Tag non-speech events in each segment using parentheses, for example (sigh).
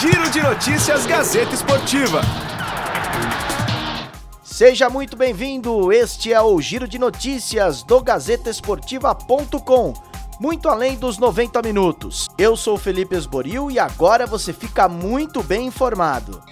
Giro de Notícias Gazeta Esportiva. Seja muito bem-vindo. Este é o Giro de Notícias do GazetaEsportiva.com. Muito além dos 90 minutos. Eu sou Felipe Esboril e agora você fica muito bem informado.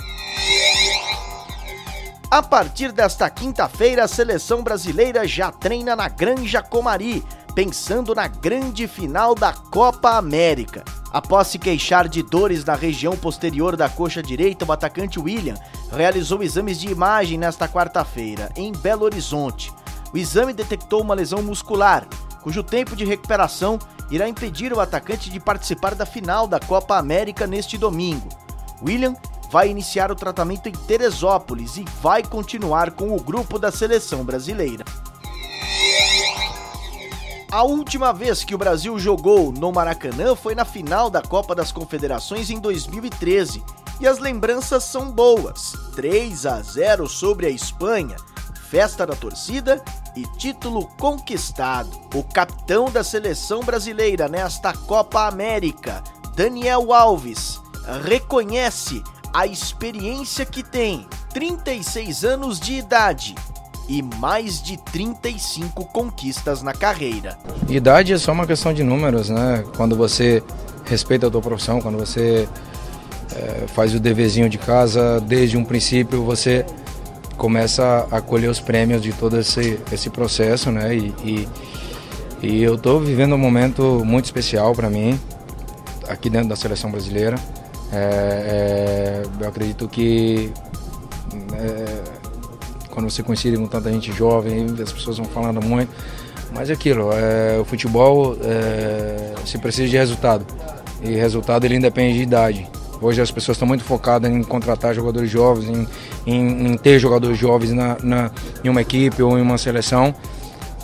A partir desta quinta-feira, a seleção brasileira já treina na Granja Comari, pensando na grande final da Copa América. Após se queixar de dores na região posterior da coxa direita, o atacante William realizou exames de imagem nesta quarta-feira, em Belo Horizonte. O exame detectou uma lesão muscular, cujo tempo de recuperação irá impedir o atacante de participar da final da Copa América neste domingo. William vai iniciar o tratamento em Teresópolis e vai continuar com o grupo da seleção brasileira. A última vez que o Brasil jogou no Maracanã foi na final da Copa das Confederações em 2013. E as lembranças são boas: 3 a 0 sobre a Espanha, festa da torcida e título conquistado. O capitão da seleção brasileira nesta Copa América, Daniel Alves, reconhece a experiência que tem, 36 anos de idade e mais de 35 conquistas na carreira. Idade é só uma questão de números, né? Quando você respeita a tua profissão, quando você é, faz o deverzinho de casa, desde um princípio você começa a colher os prêmios de todo esse, esse processo, né? E, e, e eu estou vivendo um momento muito especial para mim, aqui dentro da seleção brasileira. É, é, eu acredito que quando você coincide com tanta gente jovem, as pessoas vão falando muito. Mas é aquilo, é, o futebol é, se precisa de resultado. E resultado ele independe de idade. Hoje as pessoas estão muito focadas em contratar jogadores jovens, em, em, em ter jogadores jovens na, na, em uma equipe ou em uma seleção.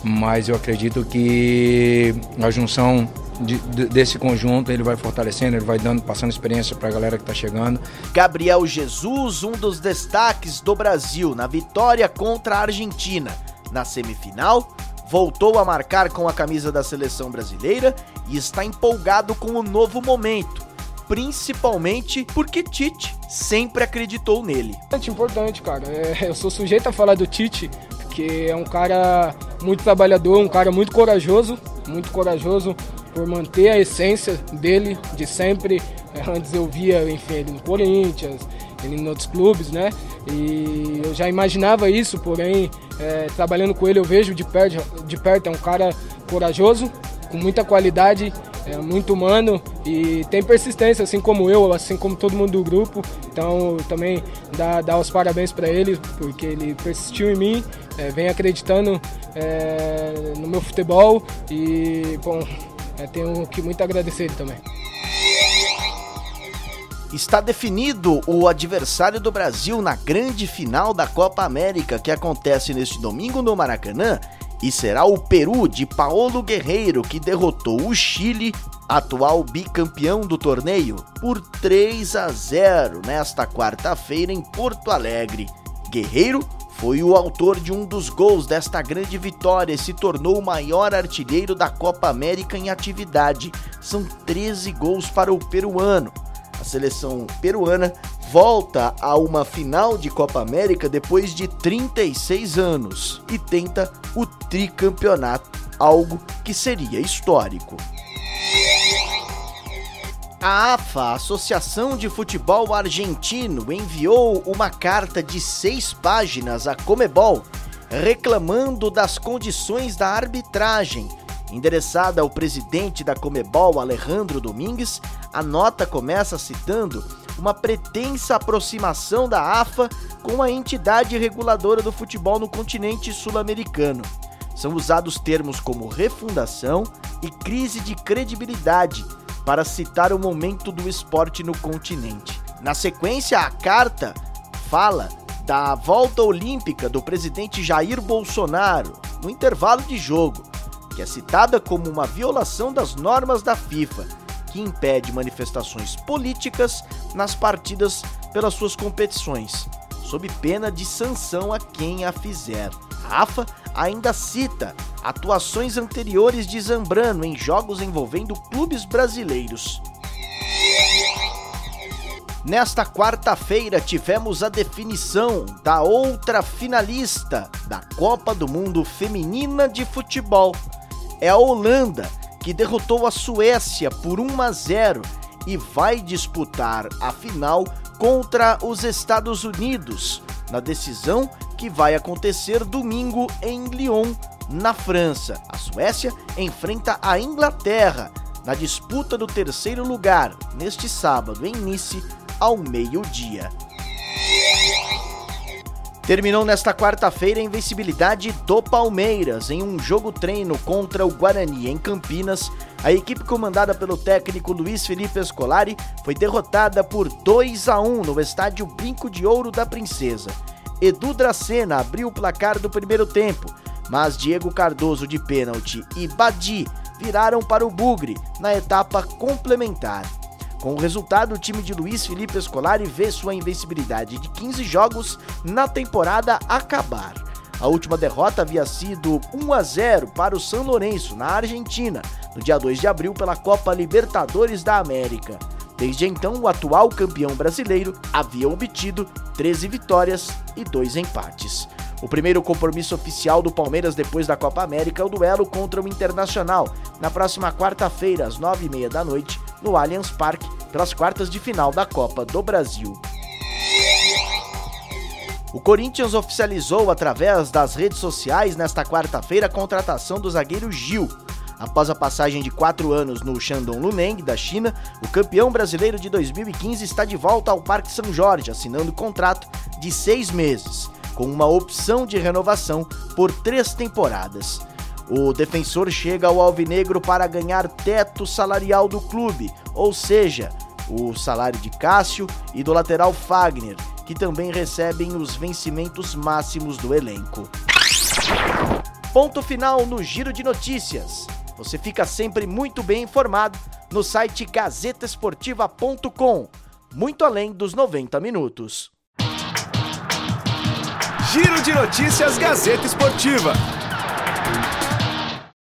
Mas eu acredito que a junção de, de, desse conjunto, ele vai fortalecendo, ele vai dando, passando experiência para a galera que está chegando. Gabriel Jesus, um dos destaques do Brasil na vitória contra a Argentina. Na semifinal, voltou a marcar com a camisa da seleção brasileira e está empolgado com o novo momento. Principalmente porque Tite sempre acreditou nele. É importante, cara. É, eu sou sujeito a falar do Tite, porque é um cara muito trabalhador, um cara muito corajoso, muito corajoso, por manter a essência dele de sempre. (laughs) Antes eu via, enfim, ele no Corinthians, ele em outros clubes, né? E eu já imaginava isso, porém, é, trabalhando com ele eu vejo de perto, de perto, é um cara corajoso, com muita qualidade, é muito humano e tem persistência, assim como eu, assim como todo mundo do grupo. Então, também dá, dá os parabéns para ele, porque ele persistiu em mim, é, vem acreditando é, no meu futebol e, bom, é, tenho que muito agradecer ele também. Está definido o adversário do Brasil na grande final da Copa América que acontece neste domingo no Maracanã e será o Peru de Paulo Guerreiro que derrotou o Chile, atual bicampeão do torneio, por 3 a 0 nesta quarta-feira em Porto Alegre. Guerreiro foi o autor de um dos gols desta grande vitória e se tornou o maior artilheiro da Copa América em atividade. São 13 gols para o peruano. A seleção peruana volta a uma final de Copa América depois de 36 anos e tenta o tricampeonato, algo que seria histórico. A AFA, Associação de Futebol Argentino, enviou uma carta de seis páginas à Comebol reclamando das condições da arbitragem. Endereçada ao presidente da Comebol, Alejandro Domingues, a nota começa citando uma pretensa aproximação da AFA com a entidade reguladora do futebol no continente sul-americano. São usados termos como refundação e crise de credibilidade para citar o momento do esporte no continente. Na sequência, a carta fala da volta olímpica do presidente Jair Bolsonaro no intervalo de jogo, que é citada como uma violação das normas da FIFA, que impede manifestações políticas nas partidas pelas suas competições, sob pena de sanção a quem a fizer. A AFA ainda cita atuações anteriores de Zambrano em jogos envolvendo clubes brasileiros. Nesta quarta-feira tivemos a definição da outra finalista da Copa do Mundo Feminina de Futebol. É a Holanda, que derrotou a Suécia por 1 a 0 e vai disputar a final contra os Estados Unidos, na decisão que vai acontecer domingo em Lyon, na França. A Suécia enfrenta a Inglaterra na disputa do terceiro lugar neste sábado em Nice ao meio-dia. Terminou nesta quarta-feira a invencibilidade do Palmeiras em um jogo treino contra o Guarani em Campinas. A equipe comandada pelo técnico Luiz Felipe Escolari foi derrotada por 2 a 1 no estádio Brinco de Ouro da Princesa. Edu Dracena abriu o placar do primeiro tempo, mas Diego Cardoso de pênalti e Badi viraram para o Bugre na etapa complementar. Com o resultado, o time de Luiz Felipe Scolari vê sua invencibilidade de 15 jogos na temporada acabar. A última derrota havia sido 1 a 0 para o São Lourenço, na Argentina, no dia 2 de abril pela Copa Libertadores da América. Desde então, o atual campeão brasileiro havia obtido 13 vitórias e 2 empates. O primeiro compromisso oficial do Palmeiras depois da Copa América é o duelo contra o Internacional, na próxima quarta-feira, às 9h30 da noite, no Allianz Parque pelas quartas de final da Copa do Brasil. O Corinthians oficializou através das redes sociais nesta quarta-feira a contratação do zagueiro Gil. Após a passagem de quatro anos no Shandong Luneng, da China, o campeão brasileiro de 2015 está de volta ao Parque São Jorge, assinando contrato de seis meses, com uma opção de renovação por três temporadas. O defensor chega ao Alvinegro para ganhar teto salarial do clube, ou seja, o salário de Cássio e do lateral Fagner, que também recebem os vencimentos máximos do elenco. Ponto final no Giro de Notícias. Você fica sempre muito bem informado no site gazetesportiva.com, muito além dos 90 minutos. Giro de Notícias Gazeta Esportiva.